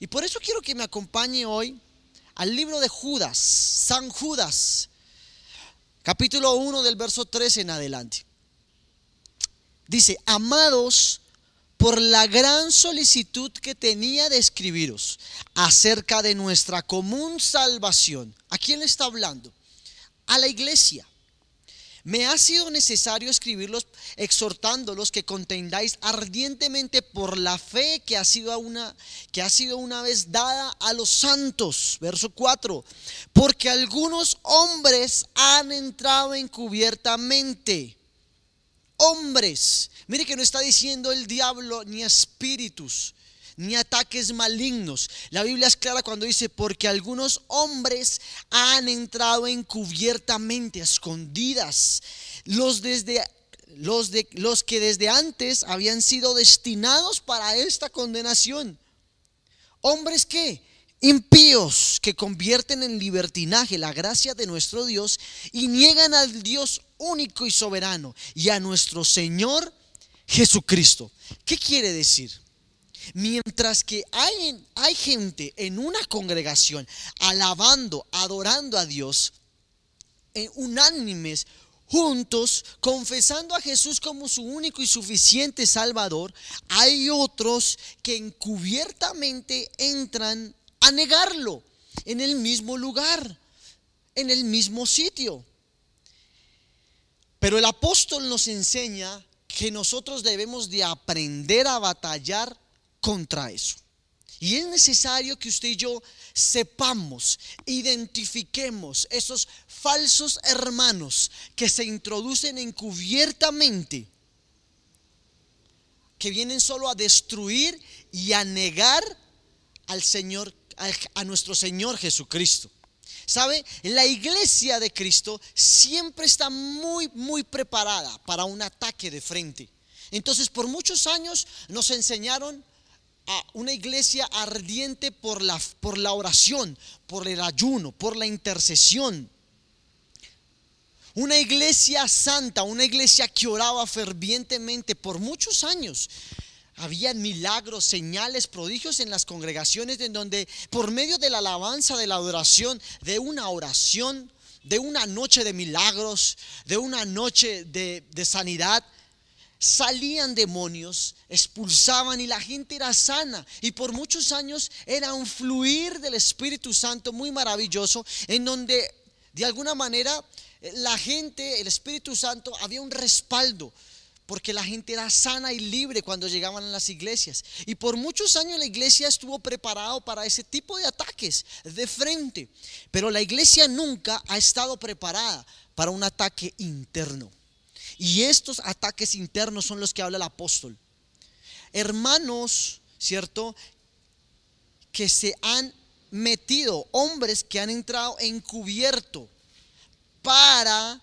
Y por eso quiero que me acompañe hoy al libro de Judas, San Judas, capítulo 1 del verso 13 en adelante. Dice, amados, por la gran solicitud que tenía de escribiros acerca de nuestra común salvación. ¿A quién le está hablando? A la iglesia. Me ha sido necesario escribirlos exhortándolos que contendáis ardientemente por la fe que ha sido una que ha sido una vez dada a los santos, verso 4, porque algunos hombres han entrado encubiertamente. Hombres, mire que no está diciendo el diablo ni espíritus ni ataques malignos. La Biblia es clara cuando dice, porque algunos hombres han entrado encubiertamente, escondidas, los desde los, de, los que desde antes habían sido destinados para esta condenación. Hombres que impíos que convierten en libertinaje la gracia de nuestro Dios y niegan al Dios único y soberano y a nuestro Señor Jesucristo. ¿Qué quiere decir? Mientras que hay, hay gente en una congregación alabando, adorando a Dios, en unánimes, juntos, confesando a Jesús como su único y suficiente Salvador, hay otros que encubiertamente entran a negarlo en el mismo lugar, en el mismo sitio. Pero el apóstol nos enseña que nosotros debemos de aprender a batallar contra eso. Y es necesario que usted y yo sepamos, identifiquemos esos falsos hermanos que se introducen encubiertamente, que vienen solo a destruir y a negar al Señor, a nuestro Señor Jesucristo. ¿Sabe? La iglesia de Cristo siempre está muy, muy preparada para un ataque de frente. Entonces, por muchos años nos enseñaron una iglesia ardiente por la, por la oración, por el ayuno, por la intercesión. Una iglesia santa, una iglesia que oraba fervientemente por muchos años. Había milagros, señales, prodigios en las congregaciones en donde por medio de la alabanza, de la adoración, de una oración, de una noche de milagros, de una noche de, de sanidad, salían demonios, expulsaban y la gente era sana. Y por muchos años era un fluir del Espíritu Santo muy maravilloso en donde de alguna manera la gente, el Espíritu Santo, había un respaldo porque la gente era sana y libre cuando llegaban a las iglesias. Y por muchos años la iglesia estuvo preparado para ese tipo de ataques de frente. Pero la iglesia nunca ha estado preparada para un ataque interno. Y estos ataques internos son los que habla el apóstol. Hermanos, ¿cierto? Que se han metido, hombres que han entrado encubierto para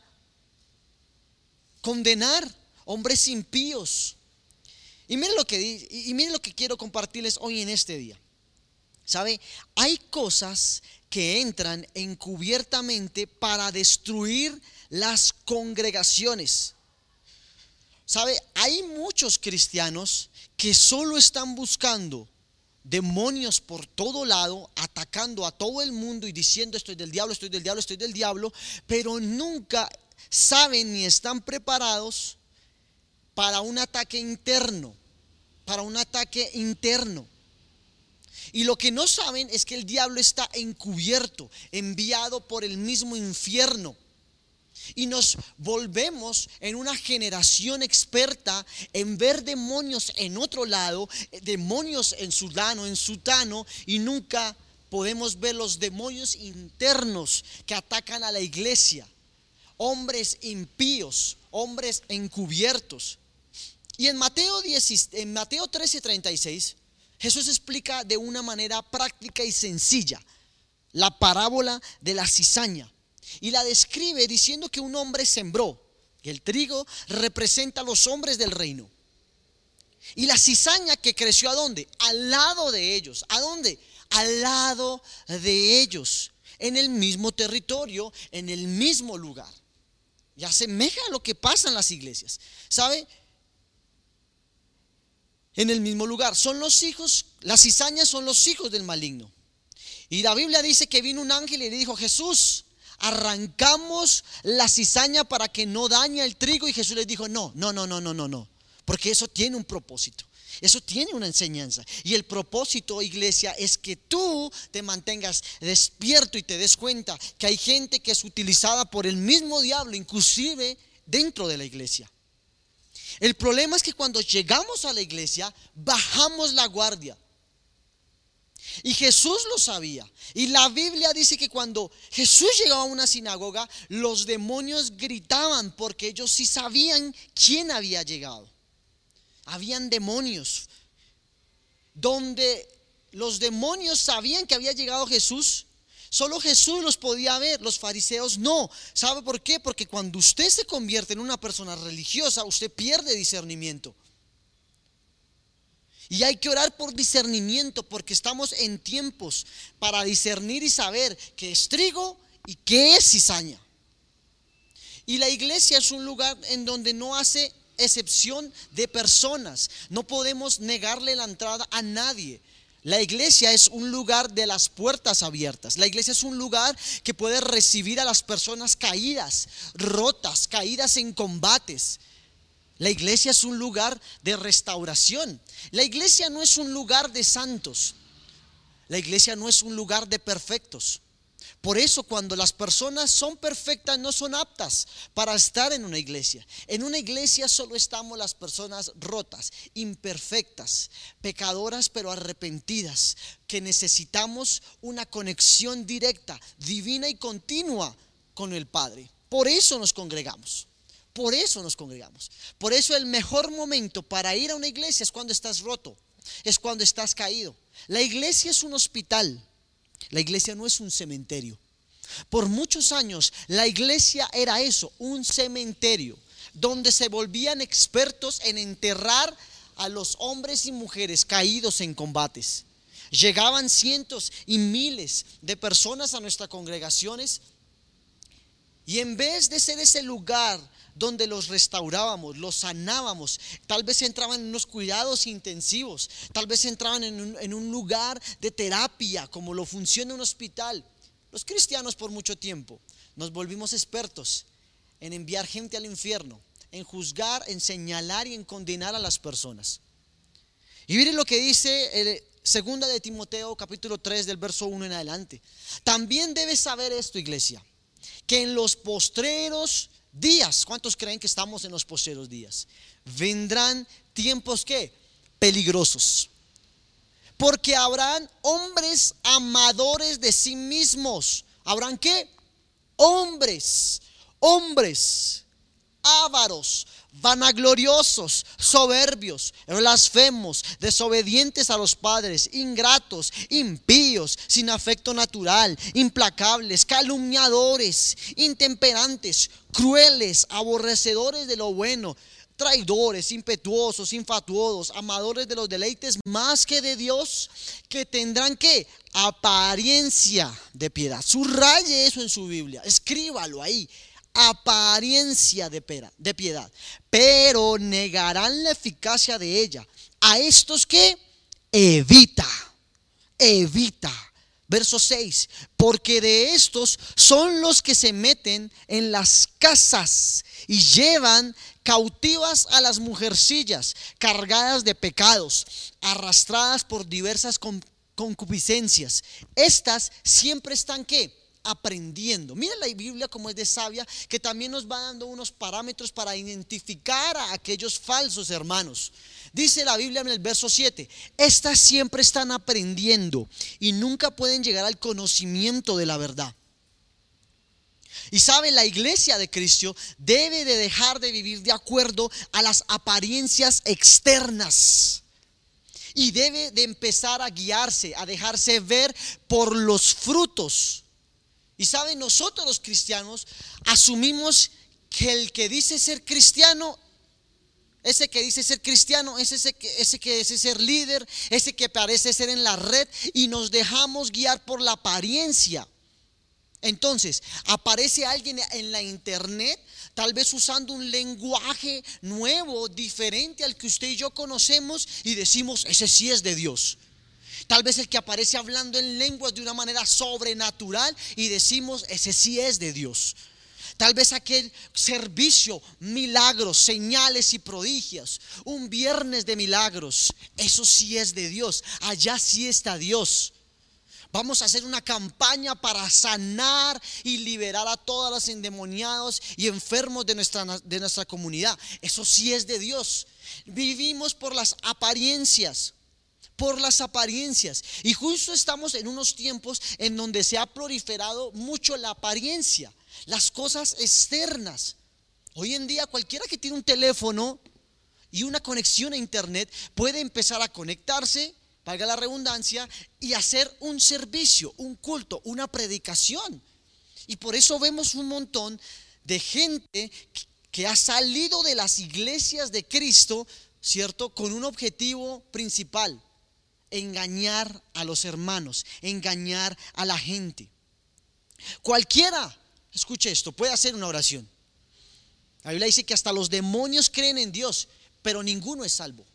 condenar hombres impíos. Y miren lo que y miren lo que quiero compartirles hoy en este día. ¿Sabe? Hay cosas que entran encubiertamente para destruir las congregaciones. ¿Sabe? Hay muchos cristianos que solo están buscando demonios por todo lado, atacando a todo el mundo y diciendo estoy del diablo, estoy del diablo, estoy del diablo, pero nunca saben ni están preparados para un ataque interno, para un ataque interno. Y lo que no saben es que el diablo está encubierto, enviado por el mismo infierno. Y nos volvemos en una generación experta en ver demonios en otro lado, demonios en Sudano, en Sutano, y nunca podemos ver los demonios internos que atacan a la iglesia. Hombres impíos, hombres encubiertos. Y en Mateo, 10, en Mateo 13, 36, Jesús explica de una manera práctica y sencilla la parábola de la cizaña. Y la describe diciendo que un hombre sembró, el trigo representa a los hombres del reino. Y la cizaña que creció a dónde? Al lado de ellos. ¿A dónde? Al lado de ellos. En el mismo territorio, en el mismo lugar. Y asemeja a lo que pasa en las iglesias. ¿Sabe? en el mismo lugar. Son los hijos, las cizañas son los hijos del maligno. Y la Biblia dice que vino un ángel y le dijo, Jesús, arrancamos la cizaña para que no dañe el trigo. Y Jesús les dijo, no, no, no, no, no, no, no. Porque eso tiene un propósito. Eso tiene una enseñanza. Y el propósito, iglesia, es que tú te mantengas despierto y te des cuenta que hay gente que es utilizada por el mismo diablo, inclusive dentro de la iglesia. El problema es que cuando llegamos a la iglesia, bajamos la guardia. Y Jesús lo sabía. Y la Biblia dice que cuando Jesús llegaba a una sinagoga, los demonios gritaban porque ellos sí sabían quién había llegado. Habían demonios. Donde los demonios sabían que había llegado Jesús, solo Jesús los podía ver, los fariseos no. ¿Sabe por qué? Porque cuando usted se convierte en una persona religiosa, usted pierde discernimiento. Y hay que orar por discernimiento porque estamos en tiempos para discernir y saber qué es trigo y qué es cizaña. Y la iglesia es un lugar en donde no hace excepción de personas. No podemos negarle la entrada a nadie. La iglesia es un lugar de las puertas abiertas. La iglesia es un lugar que puede recibir a las personas caídas, rotas, caídas en combates. La iglesia es un lugar de restauración. La iglesia no es un lugar de santos. La iglesia no es un lugar de perfectos. Por eso cuando las personas son perfectas no son aptas para estar en una iglesia. En una iglesia solo estamos las personas rotas, imperfectas, pecadoras pero arrepentidas, que necesitamos una conexión directa, divina y continua con el Padre. Por eso nos congregamos. Por eso nos congregamos. Por eso el mejor momento para ir a una iglesia es cuando estás roto, es cuando estás caído. La iglesia es un hospital, la iglesia no es un cementerio. Por muchos años la iglesia era eso, un cementerio, donde se volvían expertos en enterrar a los hombres y mujeres caídos en combates. Llegaban cientos y miles de personas a nuestras congregaciones y en vez de ser ese lugar donde los restaurábamos, los sanábamos. Tal vez entraban en unos cuidados intensivos, tal vez entraban en un, lugar de terapia, como lo funciona un hospital. Los cristianos por mucho tiempo nos volvimos expertos en enviar gente al infierno, en juzgar, en señalar y en condenar a las personas. Y miren lo que dice el segunda de Timoteo capítulo 3 del verso 1 en adelante. También debes saber esto, iglesia, que en los postreros días. ¿Cuántos creen que estamos en los posteros días? Vendrán tiempos que peligrosos. Porque habrán hombres amadores de sí mismos. ¿Habrán qué? Hombres, hombres ávaros, vanagloriosos, soberbios, blasfemos, desobedientes a los padres, ingratos, impíos, sin afecto natural, implacables, calumniadores, intemperantes, crueles, aborrecedores de lo bueno, traidores, impetuosos, infatuosos, amadores de los deleites más que de Dios, que tendrán que apariencia de piedad. Subraye eso en su Biblia, escríbalo ahí apariencia de, de piedad, pero negarán la eficacia de ella. A estos que evita, evita. Verso 6, porque de estos son los que se meten en las casas y llevan cautivas a las mujercillas, cargadas de pecados, arrastradas por diversas concupiscencias. Estas siempre están que aprendiendo. Mira la Biblia como es de sabia, que también nos va dando unos parámetros para identificar a aquellos falsos hermanos. Dice la Biblia en el verso 7, estas siempre están aprendiendo y nunca pueden llegar al conocimiento de la verdad. Y sabe, la iglesia de Cristo debe de dejar de vivir de acuerdo a las apariencias externas. Y debe de empezar a guiarse, a dejarse ver por los frutos y saben, nosotros los cristianos asumimos que el que dice ser cristiano, ese que dice ser cristiano, es ese que, ese que dice ser líder, ese que parece ser en la red y nos dejamos guiar por la apariencia. Entonces, aparece alguien en la internet, tal vez usando un lenguaje nuevo, diferente al que usted y yo conocemos, y decimos, ese sí es de Dios. Tal vez el que aparece hablando en lenguas de una manera sobrenatural y decimos, ese sí es de Dios. Tal vez aquel servicio, milagros, señales y prodigios, un viernes de milagros, eso sí es de Dios, allá sí está Dios. Vamos a hacer una campaña para sanar y liberar a todos los endemoniados y enfermos de nuestra, de nuestra comunidad. Eso sí es de Dios. Vivimos por las apariencias por las apariencias. Y justo estamos en unos tiempos en donde se ha proliferado mucho la apariencia, las cosas externas. Hoy en día cualquiera que tiene un teléfono y una conexión a internet puede empezar a conectarse, valga la redundancia, y hacer un servicio, un culto, una predicación. Y por eso vemos un montón de gente que ha salido de las iglesias de Cristo, ¿cierto? Con un objetivo principal, engañar a los hermanos, engañar a la gente. Cualquiera, escuche esto, puede hacer una oración. La Biblia dice que hasta los demonios creen en Dios, pero ninguno es salvo.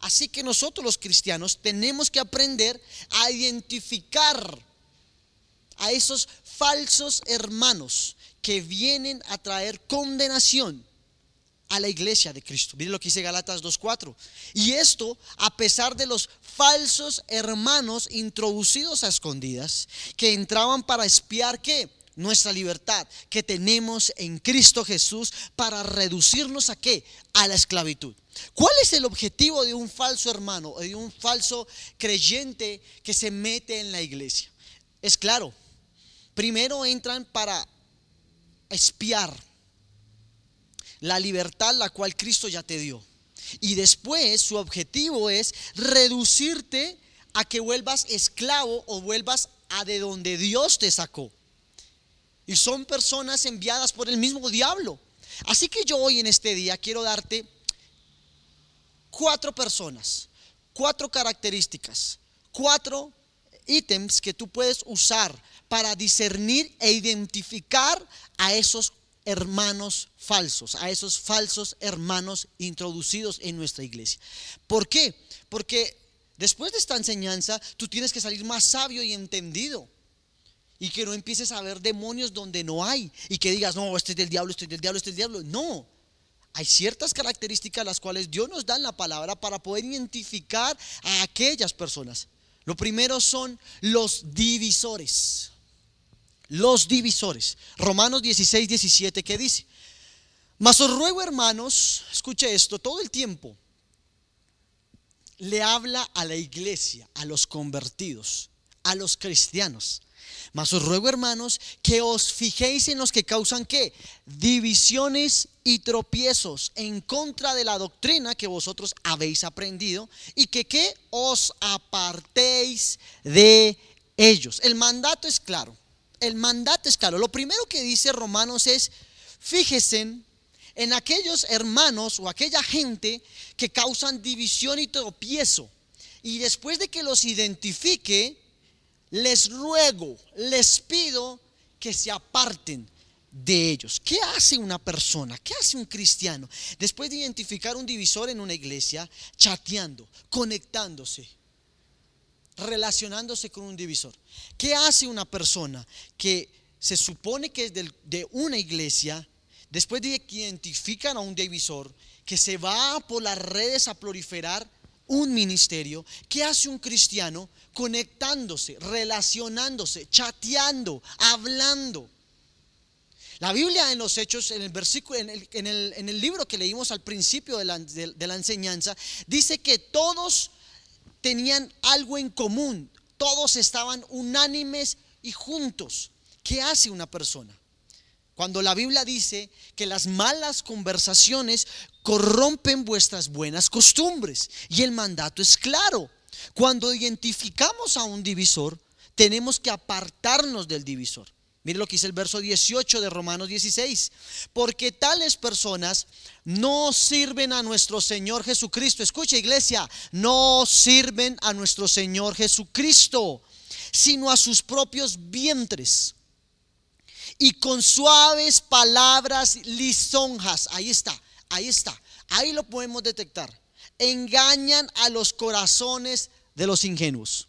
Así que nosotros los cristianos tenemos que aprender a identificar a esos falsos hermanos que vienen a traer condenación a la iglesia de Cristo. Miren lo que dice Galatas 2.4. Y esto a pesar de los falsos hermanos introducidos a escondidas que entraban para espiar que nuestra libertad que tenemos en Cristo Jesús para reducirnos a qué? A la esclavitud. ¿Cuál es el objetivo de un falso hermano o de un falso creyente que se mete en la iglesia? Es claro, primero entran para espiar la libertad la cual Cristo ya te dio. Y después su objetivo es reducirte a que vuelvas esclavo o vuelvas a de donde Dios te sacó. Y son personas enviadas por el mismo diablo. Así que yo hoy en este día quiero darte cuatro personas, cuatro características, cuatro ítems que tú puedes usar para discernir e identificar a esos hermanos falsos, a esos falsos hermanos introducidos en nuestra iglesia. ¿Por qué? Porque después de esta enseñanza tú tienes que salir más sabio y entendido. Y que no empieces a ver demonios donde no hay. Y que digas, no, este es del diablo, este es del diablo, este es del diablo. No. Hay ciertas características las cuales Dios nos da en la palabra para poder identificar a aquellas personas. Lo primero son los divisores los divisores. Romanos 16, 17, ¿qué dice? Mas os ruego, hermanos, escuche esto, todo el tiempo le habla a la iglesia, a los convertidos, a los cristianos. Mas os ruego, hermanos, que os fijéis en los que causan qué? Divisiones y tropiezos en contra de la doctrina que vosotros habéis aprendido y que qué os apartéis de ellos. El mandato es claro el mandato es claro. Lo primero que dice Romanos es, fíjense en aquellos hermanos o aquella gente que causan división y tropiezo. Y después de que los identifique, les ruego, les pido que se aparten de ellos. ¿Qué hace una persona? ¿Qué hace un cristiano? Después de identificar un divisor en una iglesia, chateando, conectándose relacionándose con un divisor. ¿Qué hace una persona que se supone que es de una iglesia, después de que identifican a un divisor, que se va por las redes a proliferar un ministerio? ¿Qué hace un cristiano conectándose, relacionándose, chateando, hablando? La Biblia en los Hechos, en el versículo, en el, libro que leímos al principio de la, de la enseñanza, dice que todos tenían algo en común, todos estaban unánimes y juntos. ¿Qué hace una persona? Cuando la Biblia dice que las malas conversaciones corrompen vuestras buenas costumbres. Y el mandato es claro. Cuando identificamos a un divisor, tenemos que apartarnos del divisor. Mire lo que dice el verso 18 de Romanos 16. Porque tales personas no sirven a nuestro Señor Jesucristo. Escucha iglesia, no sirven a nuestro Señor Jesucristo, sino a sus propios vientres. y con suaves palabras lisonjas. Ahí está, ahí está, ahí lo podemos detectar. Engañan a los corazones de los ingenuos.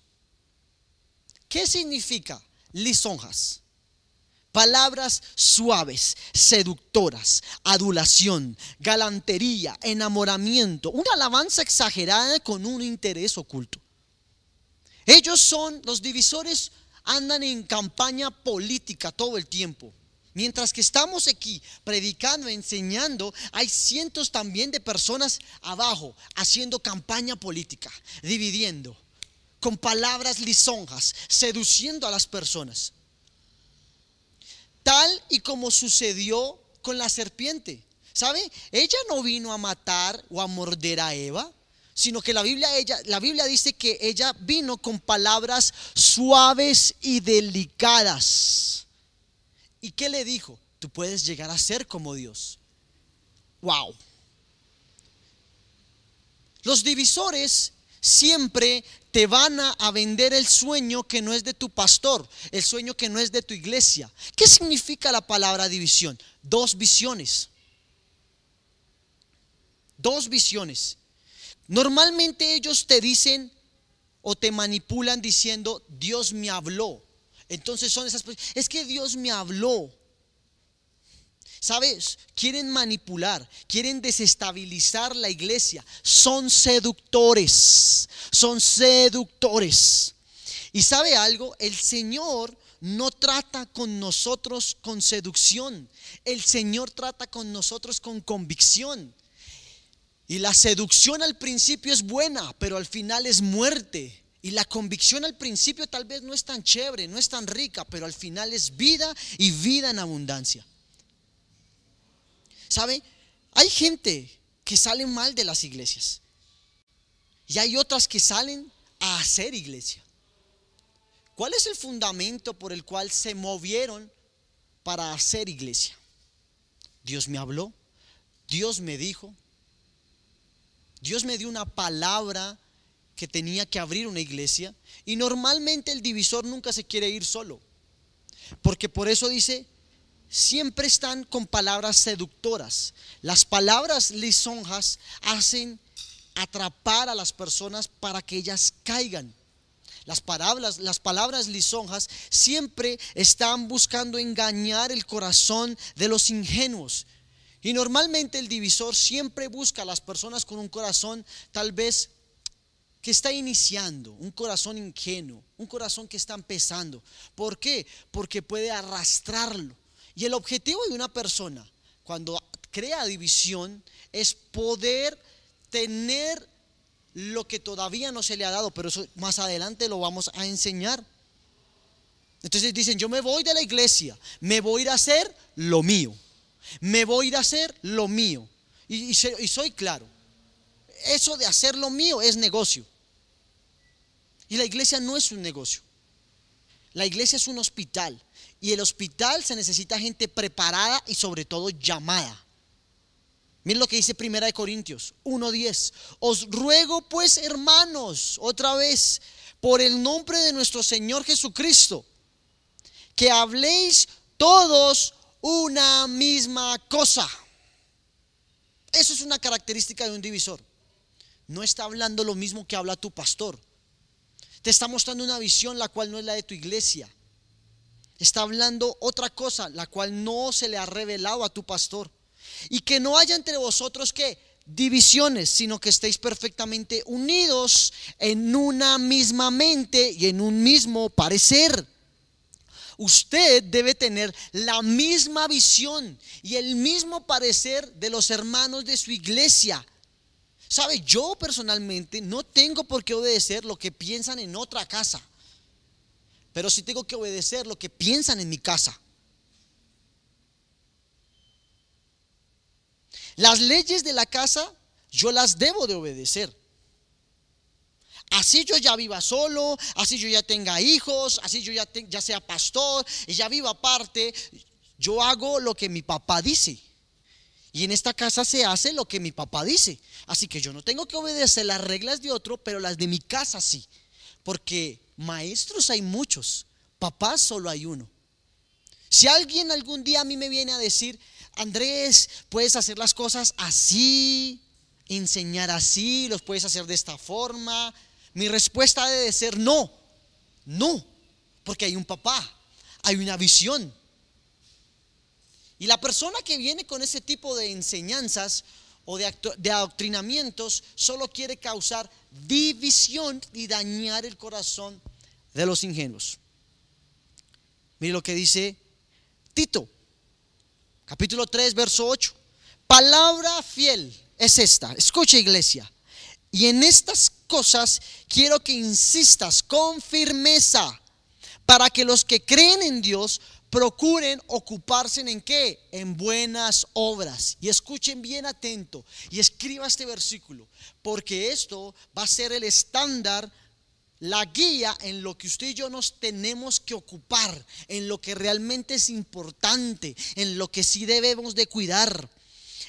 ¿Qué significa lisonjas? Palabras suaves, seductoras, adulación, galantería, enamoramiento, una alabanza exagerada con un interés oculto. Ellos son los divisores, andan en campaña política todo el tiempo. Mientras que estamos aquí predicando, enseñando, hay cientos también de personas abajo haciendo campaña política, dividiendo, con palabras lisonjas, seduciendo a las personas. Tal y como sucedió con la serpiente. ¿Sabe? Ella no vino a matar o a morder a Eva, sino que la Biblia, ella, la Biblia dice que ella vino con palabras suaves y delicadas. ¿Y qué le dijo? Tú puedes llegar a ser como Dios. Wow. Los divisores siempre te van a, vender el sueño que no es de tu pastor, el sueño que no es de tu iglesia. ¿Qué significa la palabra división? Dos visiones. Dos visiones. Normalmente ellos te dicen o te manipulan diciendo, Dios me habló. Entonces son esas es que Dios me habló. ¿Sabes? Quieren manipular, quieren desestabilizar la iglesia. Son seductores, son seductores. Y sabe algo, el Señor no trata con nosotros con seducción, el Señor trata con nosotros con convicción. Y la seducción al principio es buena, pero al final es muerte. Y la convicción al principio tal vez no es tan chévere, no es tan rica, pero al final es vida y vida en abundancia. ¿Sabe? Hay gente que sale mal de las iglesias. Y hay otras que salen a hacer iglesia. ¿Cuál es el fundamento por el cual se movieron para hacer iglesia? Dios me habló, Dios me dijo, Dios me dio una palabra que tenía que abrir una iglesia y normalmente el divisor nunca se quiere ir solo. Porque por eso dice, siempre están con palabras seductoras. Las palabras lisonjas hacen atrapar a las personas para que ellas caigan. Las palabras, las palabras lisonjas siempre están buscando engañar el corazón de los ingenuos. Y normalmente el divisor siempre busca a las personas con un corazón tal vez que está iniciando, un corazón ingenuo, un corazón que está empezando. ¿Por qué? Porque puede arrastrarlo y el objetivo de una persona cuando crea división es poder tener lo que todavía no se le ha dado, pero eso más adelante lo vamos a enseñar. Entonces dicen, yo me voy de la iglesia, me voy a ir a hacer lo mío, me voy a ir a hacer lo mío. Y, y soy claro, eso de hacer lo mío es negocio. Y la iglesia no es un negocio. La iglesia es un hospital. Y el hospital se necesita gente preparada y sobre todo llamada. Miren lo que dice Primera de Corintios 1:10. Os ruego pues, hermanos, otra vez, por el nombre de nuestro Señor Jesucristo, que habléis todos una misma cosa. Eso es una característica de un divisor. No está hablando lo mismo que habla tu pastor. Te está mostrando una visión la cual no es la de tu iglesia está hablando otra cosa, la cual no se le ha revelado a tu pastor. Y que no haya entre vosotros que divisiones, sino que estéis perfectamente unidos en una misma mente y en un mismo parecer. Usted debe tener la misma visión y el mismo parecer de los hermanos de su iglesia. ¿Sabe? Yo personalmente no tengo por qué obedecer lo que piensan en otra casa pero si tengo que obedecer lo que piensan en mi casa. Las leyes de la casa yo las debo de obedecer. Así yo ya viva solo, así yo ya tenga hijos, así yo ya, ya sea pastor y ya viva aparte, yo hago lo que mi papá dice. Y en esta casa se hace lo que mi papá dice. Así que yo no tengo que obedecer las reglas de otro, pero las de mi casa sí. Porque Maestros hay muchos, papás solo hay uno. Si alguien algún día a mí me viene a decir, Andrés, puedes hacer las cosas así, enseñar así, los puedes hacer de esta forma, mi respuesta debe ser no, no, porque hay un papá, hay una visión. Y la persona que viene con ese tipo de enseñanzas o de, adoctrinamientos solo quiere causar división y dañar el corazón de los ingenuos. Mire lo que dice Tito, capítulo 3, verso 8. Palabra fiel es esta. Escucha iglesia. Y en estas cosas quiero que insistas con firmeza para que los que creen en Dios procuren ocuparse en qué? En buenas obras. Y escuchen bien atento y escriba este versículo, porque esto va a ser el estándar, la guía en lo que usted y yo nos tenemos que ocupar, en lo que realmente es importante, en lo que sí debemos de cuidar.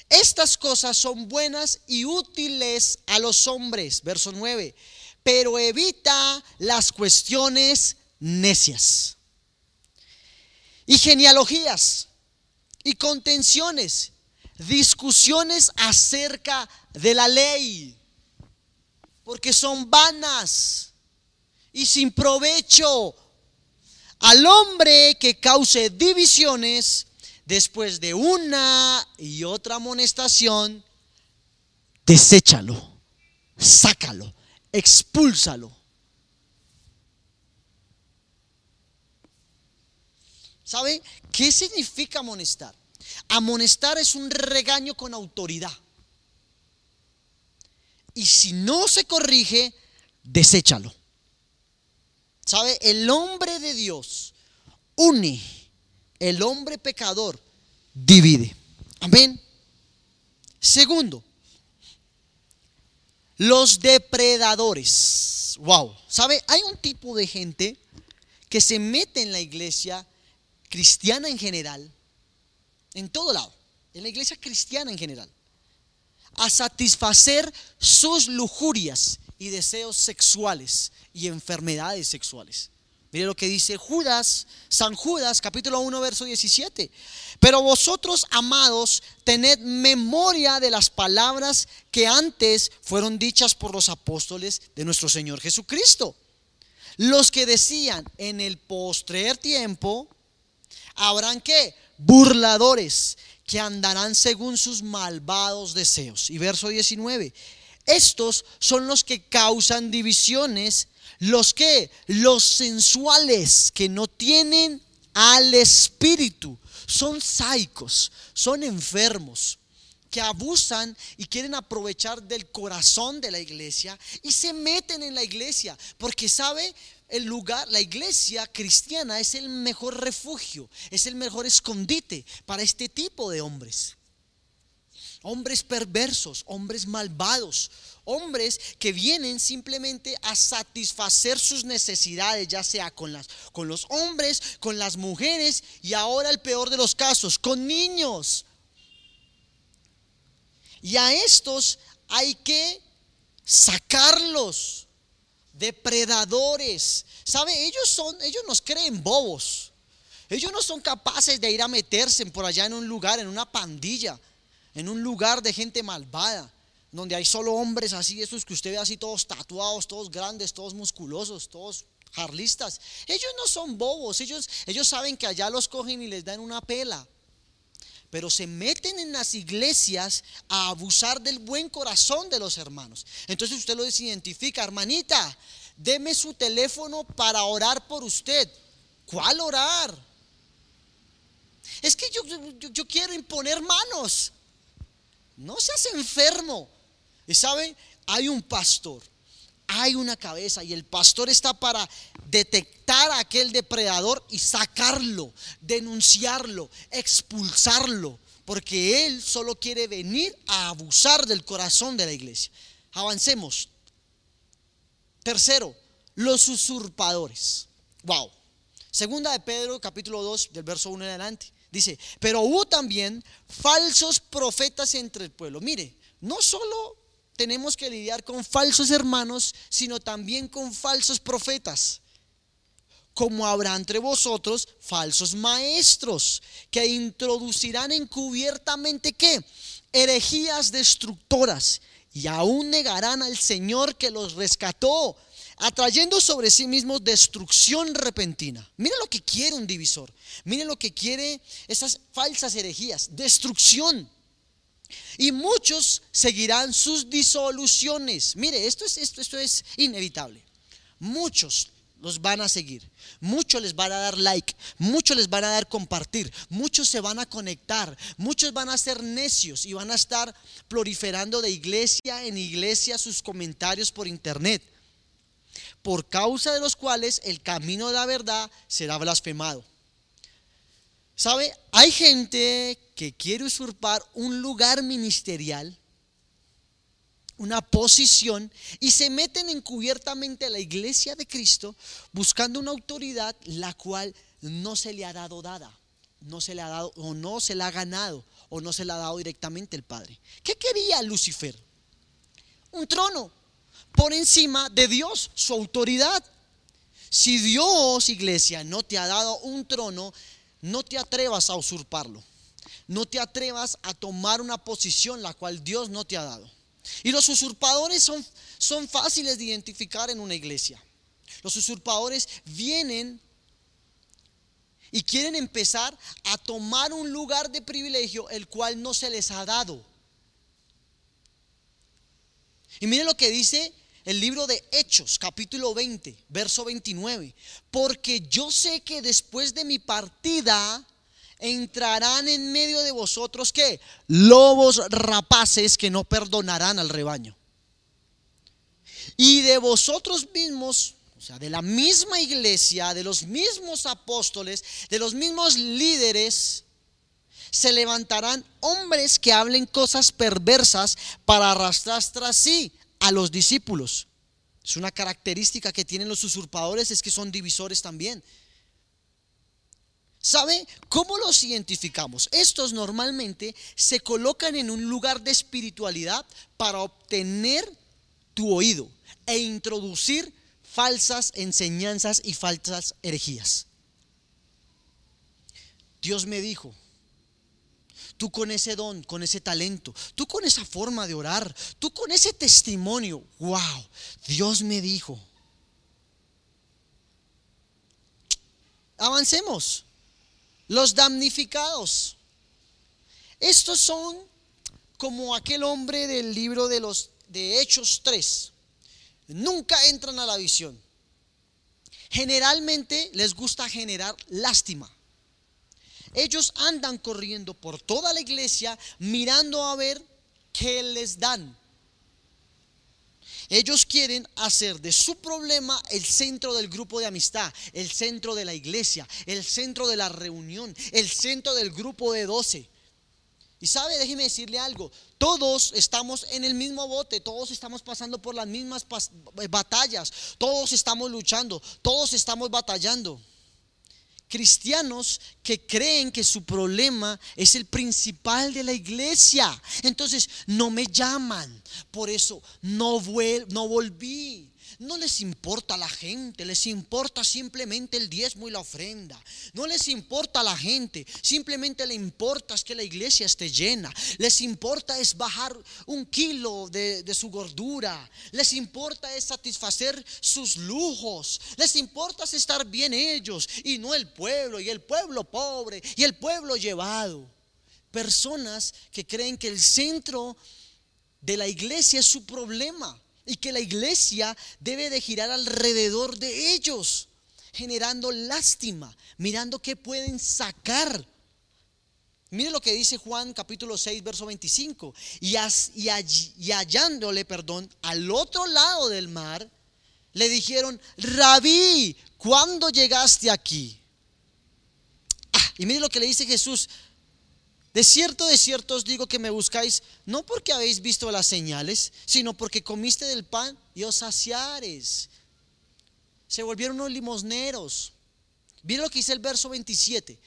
Estas cosas son buenas y útiles a los hombres, verso 9, pero evita las cuestiones necias y genealogías y contenciones, discusiones acerca de la ley, porque son vanas y sin provecho al hombre que cause divisiones después de una y otra amonestación, deséchalo, sácalo, expúlsalo. ¿Sabe qué significa amonestar? Amonestar es un regaño con autoridad. Y si no se corrige, deséchalo. ¿Sabe? El hombre de Dios une, el hombre pecador divide. Amén. Segundo, los depredadores. Wow. ¿Sabe? Hay un tipo de gente que se mete en la iglesia cristiana en general, en todo lado, en la iglesia cristiana en general, a satisfacer sus lujurias y deseos sexuales y enfermedades sexuales. Mire lo que dice Judas, San Judas, capítulo 1, verso 17. Pero vosotros, amados, tened memoria de las palabras que antes fueron dichas por los apóstoles de nuestro Señor Jesucristo. Los que decían en el postrer tiempo, habrán que burladores que andarán según sus malvados deseos. Y verso 19, estos son los que causan divisiones, los que, los sensuales que no tienen al espíritu, son saicos, son enfermos, que abusan y quieren aprovechar del corazón de la iglesia y se meten en la iglesia, porque sabe, el lugar, la iglesia cristiana es el mejor refugio, es el mejor escondite para este tipo de hombres. Hombres perversos, hombres malvados, hombres que vienen simplemente a satisfacer sus necesidades, ya sea con, las, con los hombres, con las mujeres y ahora el peor de los casos, con niños. Y a estos hay que sacarlos depredadores. ¿Sabe? Ellos son, ellos nos creen bobos. Ellos no son capaces de ir a meterse por allá en un lugar, en una pandilla, en un lugar de gente malvada, donde hay solo hombres así, esos que usted ve así todos tatuados, todos grandes, todos musculosos, todos jarlistas. Ellos no son bobos, ellos, ellos saben que allá los cogen y les dan una pela pero se meten en las iglesias a abusar del buen corazón de los hermanos. Entonces usted lo identifica, hermanita, deme su teléfono para orar por usted. ¿Cuál orar? Es que yo, yo, quiero imponer manos. No seas enfermo. Y saben, hay un pastor hay una cabeza y el pastor está para detectar a aquel depredador y sacarlo, denunciarlo, expulsarlo, porque él solo quiere venir a abusar del corazón de la iglesia. Avancemos. Tercero, los usurpadores. Wow. Segunda de Pedro, capítulo 2, del verso 1 en adelante. Dice, pero hubo también falsos profetas entre el pueblo. Mire, no solo tenemos que lidiar con falsos hermanos, sino también con falsos profetas, como habrá entre vosotros falsos maestros que introducirán encubiertamente qué? Herejías destructoras y aún negarán al Señor que los rescató, atrayendo sobre sí mismos destrucción repentina. Mira lo que quiere un divisor. Mire lo que quiere esas falsas herejías, destrucción. Y muchos seguirán sus disoluciones. Mire, esto es, esto, esto es inevitable. Muchos los van a seguir. Muchos les van a dar like, muchos les van a dar compartir, muchos se van a conectar, muchos van a ser necios y van a estar proliferando de iglesia en iglesia sus comentarios por internet, por causa de los cuales el camino de la verdad será blasfemado. ¿Sabe? Hay gente que quiere usurpar un lugar ministerial una posición y se meten encubiertamente a la iglesia de Cristo buscando una autoridad la cual no se le ha dado dada, no se le ha dado o no se la ha ganado o no se la ha dado directamente el Padre. ¿Qué quería Lucifer? Un trono por encima de Dios, su autoridad. Si Dios, iglesia, no te ha dado un trono, no te atrevas a usurparlo. No te atrevas a tomar una posición la cual Dios no te ha dado. Y los usurpadores son, son fáciles de identificar en una iglesia. Los usurpadores vienen y quieren empezar a tomar un lugar de privilegio el cual no se les ha dado. Y miren lo que dice el libro de Hechos, capítulo 20, verso 29. Porque yo sé que después de mi partida entrarán en medio de vosotros que lobos rapaces que no perdonarán al rebaño. Y de vosotros mismos, o sea, de la misma iglesia, de los mismos apóstoles, de los mismos líderes, se levantarán hombres que hablen cosas perversas para arrastrar tras sí a los discípulos. Es una característica que tienen los usurpadores, es que son divisores también. ¿Sabe cómo los identificamos? Estos normalmente se colocan en un lugar de espiritualidad para obtener tu oído e introducir falsas enseñanzas y falsas herejías. Dios me dijo, tú con ese don, con ese talento, tú con esa forma de orar, tú con ese testimonio, wow, Dios me dijo. Avancemos. Los damnificados. Estos son como aquel hombre del libro de los de Hechos 3. Nunca entran a la visión. Generalmente les gusta generar lástima. Ellos andan corriendo por toda la iglesia mirando a ver qué les dan. Ellos quieren hacer de su problema el centro del grupo de amistad, el centro de la iglesia, el centro de la reunión, el centro del grupo de doce. Y sabe, déjeme decirle algo, todos estamos en el mismo bote, todos estamos pasando por las mismas batallas, todos estamos luchando, todos estamos batallando cristianos que creen que su problema es el principal de la iglesia. Entonces, no me llaman. Por eso no, no volví. No les importa la gente, les importa simplemente el diezmo y la ofrenda. No les importa la gente, simplemente le importa es que la iglesia esté llena. Les importa es bajar un kilo de, de su gordura. Les importa es satisfacer sus lujos. Les importa es estar bien ellos y no el pueblo y el pueblo pobre y el pueblo llevado. Personas que creen que el centro de la iglesia es su problema y que la iglesia debe de girar alrededor de ellos, generando lástima, mirando qué pueden sacar. Mire lo que dice Juan capítulo 6, verso 25. Y, y, hallándole, perdón, al otro lado del mar, le dijeron, rabí, ¿cuándo llegaste aquí? Ah, y mire lo que le dice Jesús, de cierto, de cierto os digo que me buscáis no porque habéis visto las señales, sino porque comiste del pan y os saciares. Se volvieron unos limosneros. Miren lo que dice el verso 27.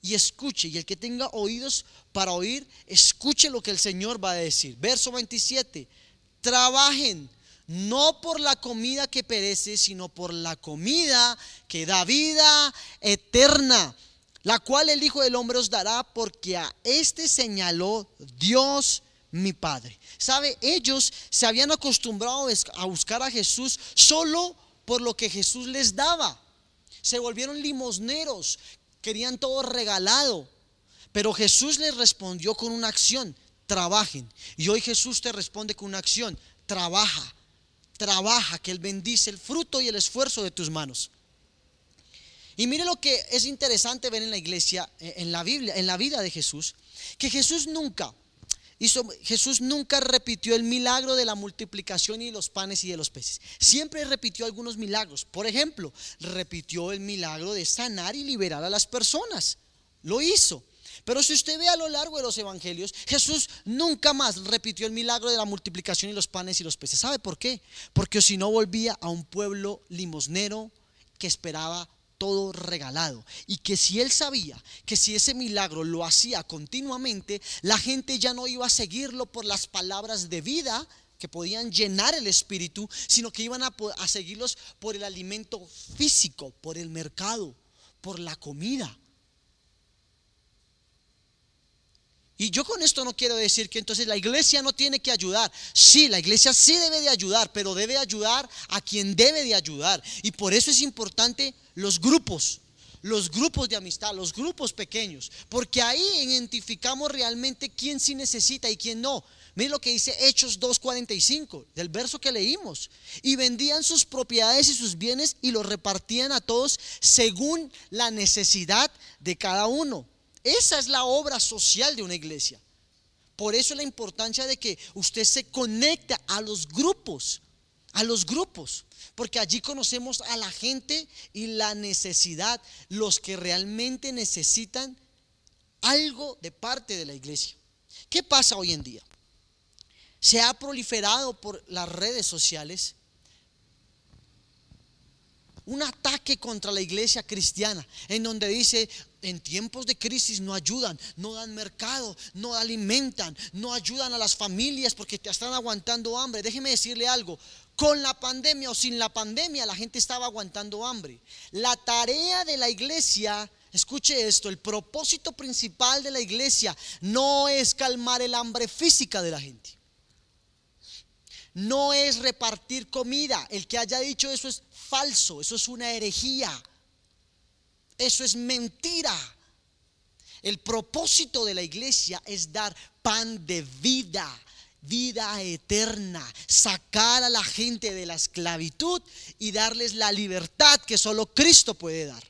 Y escuche, y el que tenga oídos para oír, escuche lo que el Señor va a decir. Verso 27. Trabajen no por la comida que perece, sino por la comida que da vida eterna, la cual el Hijo del Hombre os dará, porque a este señaló Dios mi Padre. ¿Sabe? Ellos se habían acostumbrado a buscar a Jesús solo por lo que Jesús les daba. Se volvieron limosneros, querían todo regalado. Pero Jesús les respondió con una acción, trabajen. Y hoy Jesús te responde con una acción, trabaja trabaja, que Él bendice el fruto y el esfuerzo de tus manos. Y mire lo que es interesante ver en la iglesia, eh, en la Biblia, en la vida de Jesús, que Jesús nunca hizo, Jesús nunca repitió el milagro de la multiplicación y de los panes y de los peces. Siempre repitió algunos milagros. Por ejemplo, repitió el milagro de sanar y liberar a las personas. Lo hizo. Pero si usted ve a lo largo de los evangelios, Jesús nunca más repitió el milagro de la multiplicación y los panes y los peces. ¿Sabe por qué? Porque si no volvía a un pueblo limosnero que esperaba todo regalado. Y que si él sabía que si ese milagro lo hacía continuamente, la gente ya no iba a seguirlo por las palabras de vida que podían llenar el espíritu, sino que iban a, a seguirlos por el alimento físico, por el mercado, por la comida. Y yo con esto no quiero decir que entonces la iglesia no tiene que ayudar. Sí, la iglesia sí debe de ayudar, pero debe ayudar a quien debe de ayudar. Y por eso es importante los grupos, los grupos de amistad, los grupos pequeños, porque ahí identificamos realmente quién sí necesita y quién no. Miren lo que dice Hechos 2.45, del verso que leímos. Y vendían sus propiedades y sus bienes y los repartían a todos según la necesidad de cada uno. Esa es la obra social de una iglesia. Por eso la importancia de que usted se conecte a los grupos, a los grupos, porque allí conocemos a la gente y la necesidad, los que realmente necesitan algo de parte de la iglesia. ¿Qué pasa hoy en día? Se ha proliferado por las redes sociales un ataque contra la iglesia cristiana, en donde dice, en tiempos de crisis no ayudan, no dan mercado, no alimentan, no ayudan a las familias porque te están aguantando hambre. Déjeme decirle algo, con la pandemia o sin la pandemia la gente estaba aguantando hambre. La tarea de la iglesia, escuche esto, el propósito principal de la iglesia no es calmar el hambre física de la gente no es repartir comida. El que haya dicho eso es falso, eso es una herejía, eso es mentira. El propósito de la iglesia es dar pan de vida, vida eterna, sacar a la gente de la esclavitud y darles la libertad que solo Cristo puede dar.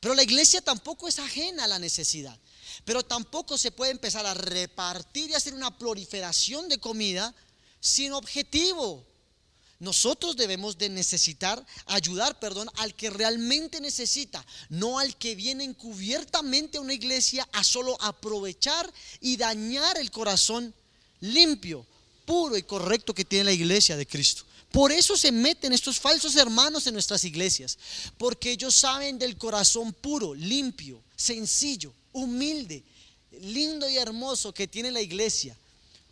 Pero la iglesia tampoco es ajena a la necesidad. Pero tampoco se puede empezar a repartir y hacer una proliferación de comida sin objetivo. Nosotros debemos de necesitar, ayudar, perdón, al que realmente necesita, no al que viene encubiertamente a una iglesia a solo aprovechar y dañar el corazón limpio, puro y correcto que tiene la iglesia de Cristo. Por eso se meten estos falsos hermanos en nuestras iglesias, porque ellos saben del corazón puro, limpio, sencillo, humilde, lindo y hermoso que tiene la iglesia.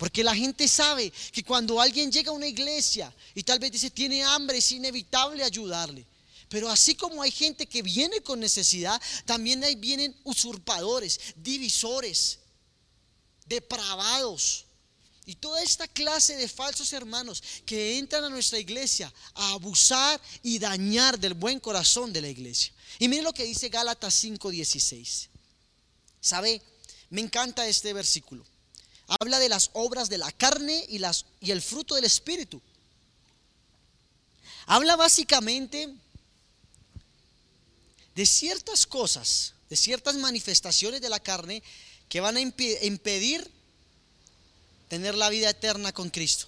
Porque la gente sabe que cuando alguien llega a una iglesia y tal vez dice tiene hambre, es inevitable ayudarle. Pero así como hay gente que viene con necesidad, también hay, vienen usurpadores, divisores, depravados. Y toda esta clase de falsos hermanos que entran a nuestra iglesia a abusar y dañar del buen corazón de la iglesia. Y miren lo que dice Gálatas 5:16. ¿Sabe? Me encanta este versículo habla de las obras de la carne y, las, y el fruto del Espíritu. Habla básicamente de ciertas cosas, de ciertas manifestaciones de la carne que van a impedir tener la vida eterna con Cristo.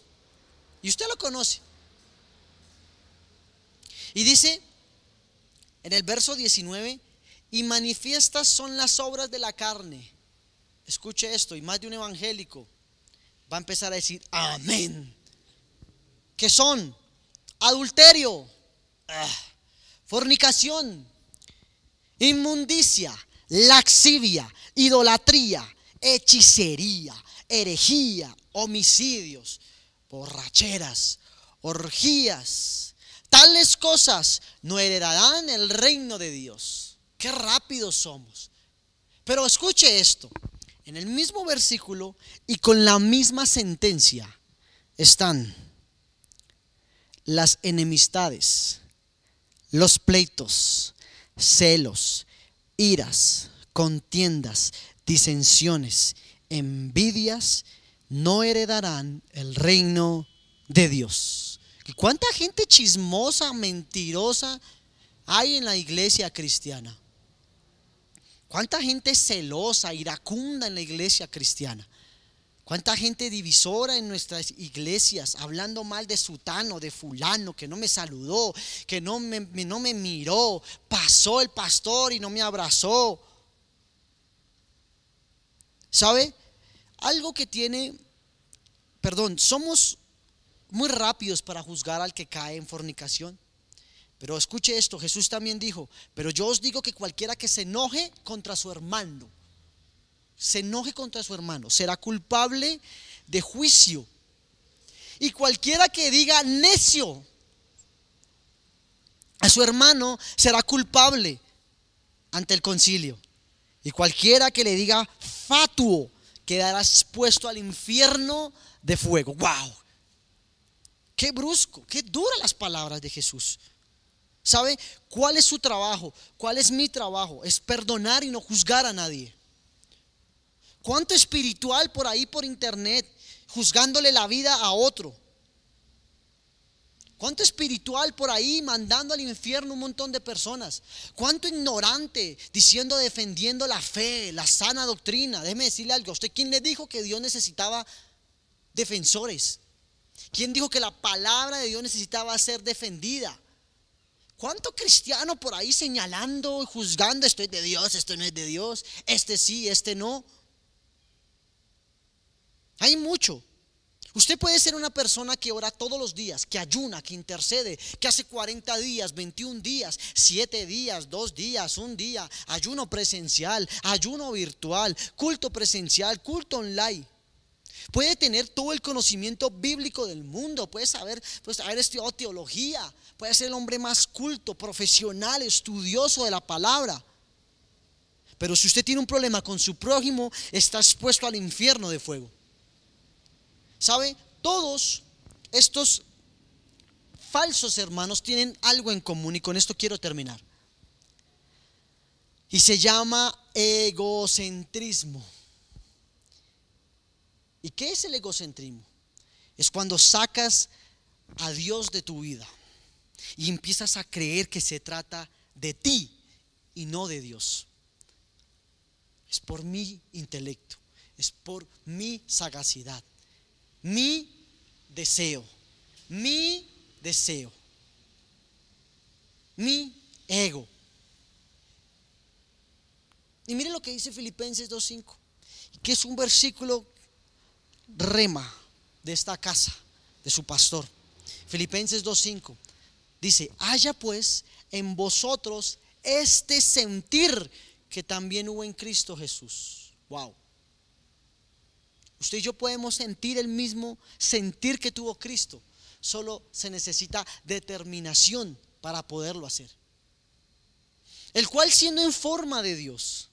Y usted lo conoce. Y dice en el verso 19, y manifiestas son las obras de la carne escuche esto, y más de un evangélico va a empezar a decir, amén. Que son adulterio, ah, fornicación, inmundicia, laxivia, idolatría, hechicería, herejía, homicidios, borracheras, orgías, tales cosas no heredarán el reino de Dios. Qué rápidos somos. Pero escuche esto, en el mismo versículo y con la misma sentencia están las enemistades, los pleitos, celos, iras, contiendas, disensiones, envidias, no heredarán el reino de Dios. ¿Y cuánta gente chismosa, mentirosa hay en la iglesia cristiana? ¿Cuánta gente celosa, iracunda en la iglesia cristiana? ¿Cuánta gente divisora en nuestras iglesias hablando mal de sutano, de fulano, que no me saludó, que no me, no me miró, pasó el pastor y no me abrazó? ¿Sabe? Algo que tiene, perdón, somos muy rápidos para juzgar al que cae en fornicación. Pero escuche esto, Jesús también dijo, pero yo os digo que cualquiera que se enoje contra su hermano, se enoje contra su hermano, será culpable de juicio. Y cualquiera que diga necio a su hermano será culpable ante el concilio. Y cualquiera que le diga fatuo quedará expuesto al infierno de fuego. ¡Wow! Qué brusco, qué duras las palabras de Jesús. ¿Sabe cuál es su trabajo? ¿Cuál es mi trabajo? Es perdonar y no juzgar a nadie. ¿Cuánto espiritual por ahí por internet juzgándole la vida a otro? ¿Cuánto espiritual por ahí mandando al infierno un montón de personas? ¿Cuánto ignorante diciendo, defendiendo la fe, la sana doctrina? Déjeme decirle algo. ¿Usted quién le dijo que Dios necesitaba defensores? ¿Quién dijo que la palabra de Dios necesitaba ser defendida? ¿Cuánto cristiano por ahí señalando y juzgando, esto es de Dios, esto no es de Dios, este sí, este no? Hay mucho. Usted puede ser una persona que ora todos los días, que ayuna, que intercede, que hace 40 días, 21 días, 7 días, 2 días, un día, ayuno presencial, ayuno virtual, culto presencial, culto online. Puede tener todo el conocimiento bíblico del mundo, puede saber, pues haber estudiado teología, puede ser el hombre más culto, profesional, estudioso de la palabra. Pero si usted tiene un problema con su prójimo, está expuesto al infierno de fuego. ¿Sabe? Todos estos falsos hermanos tienen algo en común y con esto quiero terminar. Y se llama egocentrismo. ¿Y qué es el egocentrismo? Es cuando sacas a Dios de tu vida y empiezas a creer que se trata de ti y no de Dios. Es por mi intelecto, es por mi sagacidad, mi deseo, mi deseo, mi ego. Y mire lo que dice Filipenses 2.5, que es un versículo rema de esta casa, de su pastor. Filipenses 2.5 dice, haya pues en vosotros este sentir que también hubo en Cristo Jesús. Wow. Usted y yo podemos sentir el mismo sentir que tuvo Cristo. Solo se necesita determinación para poderlo hacer. El cual siendo en forma de Dios,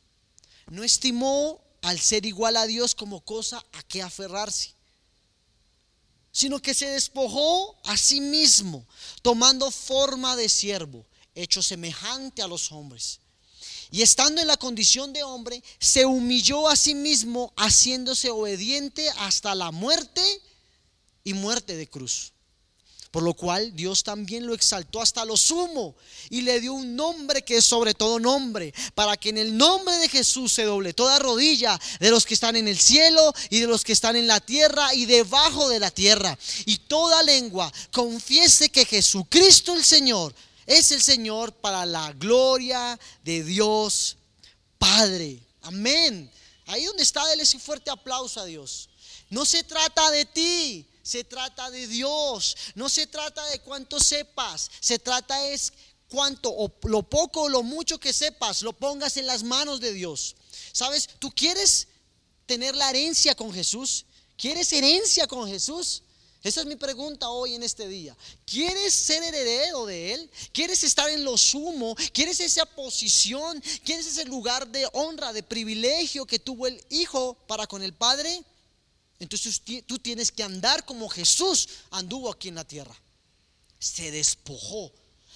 no estimó al ser igual a Dios como cosa a que aferrarse, sino que se despojó a sí mismo, tomando forma de siervo, hecho semejante a los hombres y estando en la condición de hombre, se humilló a sí mismo, haciéndose obediente hasta la muerte y muerte de cruz. Por lo cual Dios también lo exaltó hasta lo sumo y le dio un nombre que es sobre todo nombre, para que en el nombre de Jesús se doble toda rodilla de los que están en el cielo y de los que están en la tierra y debajo de la tierra. Y toda lengua confiese que Jesucristo el Señor es el Señor para la gloria de Dios Padre. Amén. Ahí donde está, déle ese fuerte aplauso a Dios. No se trata de ti, se trata de Dios. No se trata de cuánto sepas, se trata es cuánto o lo poco o lo mucho que sepas, lo pongas en las manos de Dios. ¿Sabes? ¿Tú quieres tener la herencia con Jesús? ¿Quieres herencia con Jesús? Esa es mi pregunta hoy en este día. ¿Quieres ser heredero de Él? ¿Quieres estar en lo sumo? ¿Quieres esa posición? ¿Quieres ese lugar de honra, de privilegio que tuvo el Hijo para con el Padre? Entonces tú tienes que andar como Jesús anduvo aquí en la tierra. Se despojó,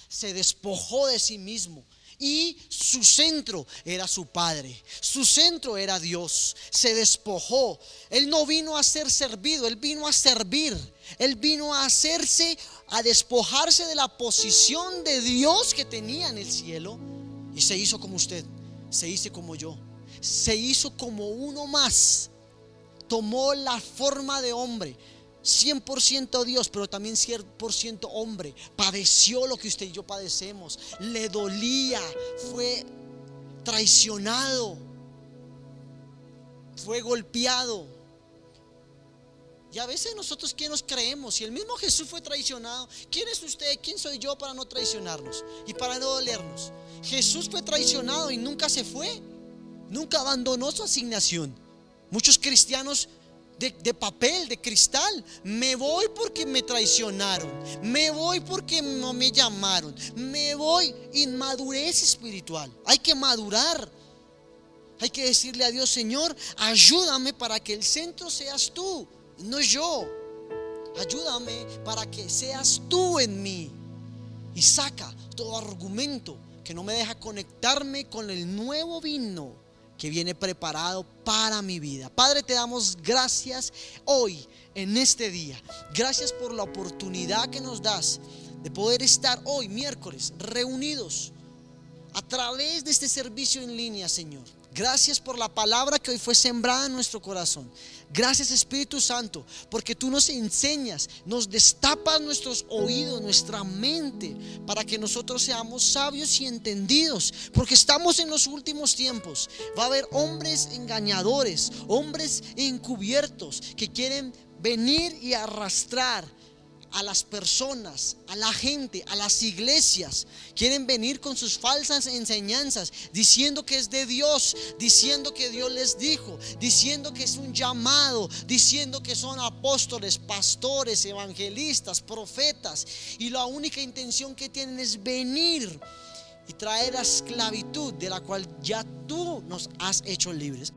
se despojó de sí mismo y su centro era su Padre, su centro era Dios. Se despojó. Él no vino a ser servido, él vino a servir. Él vino a hacerse, a despojarse de la posición de Dios que tenía en el cielo. Y se hizo como usted, se hizo como yo, se hizo como uno más. Tomó la forma de hombre 100% Dios, pero también 100% hombre. Padeció lo que usted y yo padecemos. Le dolía, fue traicionado, fue golpeado. Y a veces nosotros, ¿quién nos creemos? Si el mismo Jesús fue traicionado, ¿quién es usted? ¿Quién soy yo para no traicionarnos y para no dolernos? Jesús fue traicionado y nunca se fue, nunca abandonó su asignación. Muchos cristianos de, papel, de cristal. Me voy porque me traicionaron. Me voy porque no me llamaron. Me voy. Inmadurez espiritual. Hay que madurar. Hay que decirle a Dios, Señor, ayúdame para que el centro seas tú, no yo. Ayúdame para que seas tú en mí. Y saca todo argumento que no me deja conectarme con el nuevo vino que viene preparado para mi vida. Padre, te damos gracias hoy, en este día. Gracias por la oportunidad que nos das de poder estar hoy, miércoles, reunidos a través de este servicio en línea, Señor. Gracias por la palabra que hoy fue sembrada en nuestro corazón. Gracias Espíritu Santo, porque tú nos enseñas, nos destapas nuestros oídos, nuestra mente, para que nosotros seamos sabios y entendidos, porque estamos en los últimos tiempos. Va a haber hombres engañadores, hombres encubiertos que quieren venir y arrastrar a las personas, a la gente, a las iglesias. Quieren venir con sus falsas enseñanzas, diciendo que es de Dios, diciendo que Dios les dijo, diciendo que es un llamado, diciendo que son apóstoles, pastores, evangelistas, profetas. Y la única intención que tienen es venir y traer la esclavitud de la cual ya tú nos has hecho libres.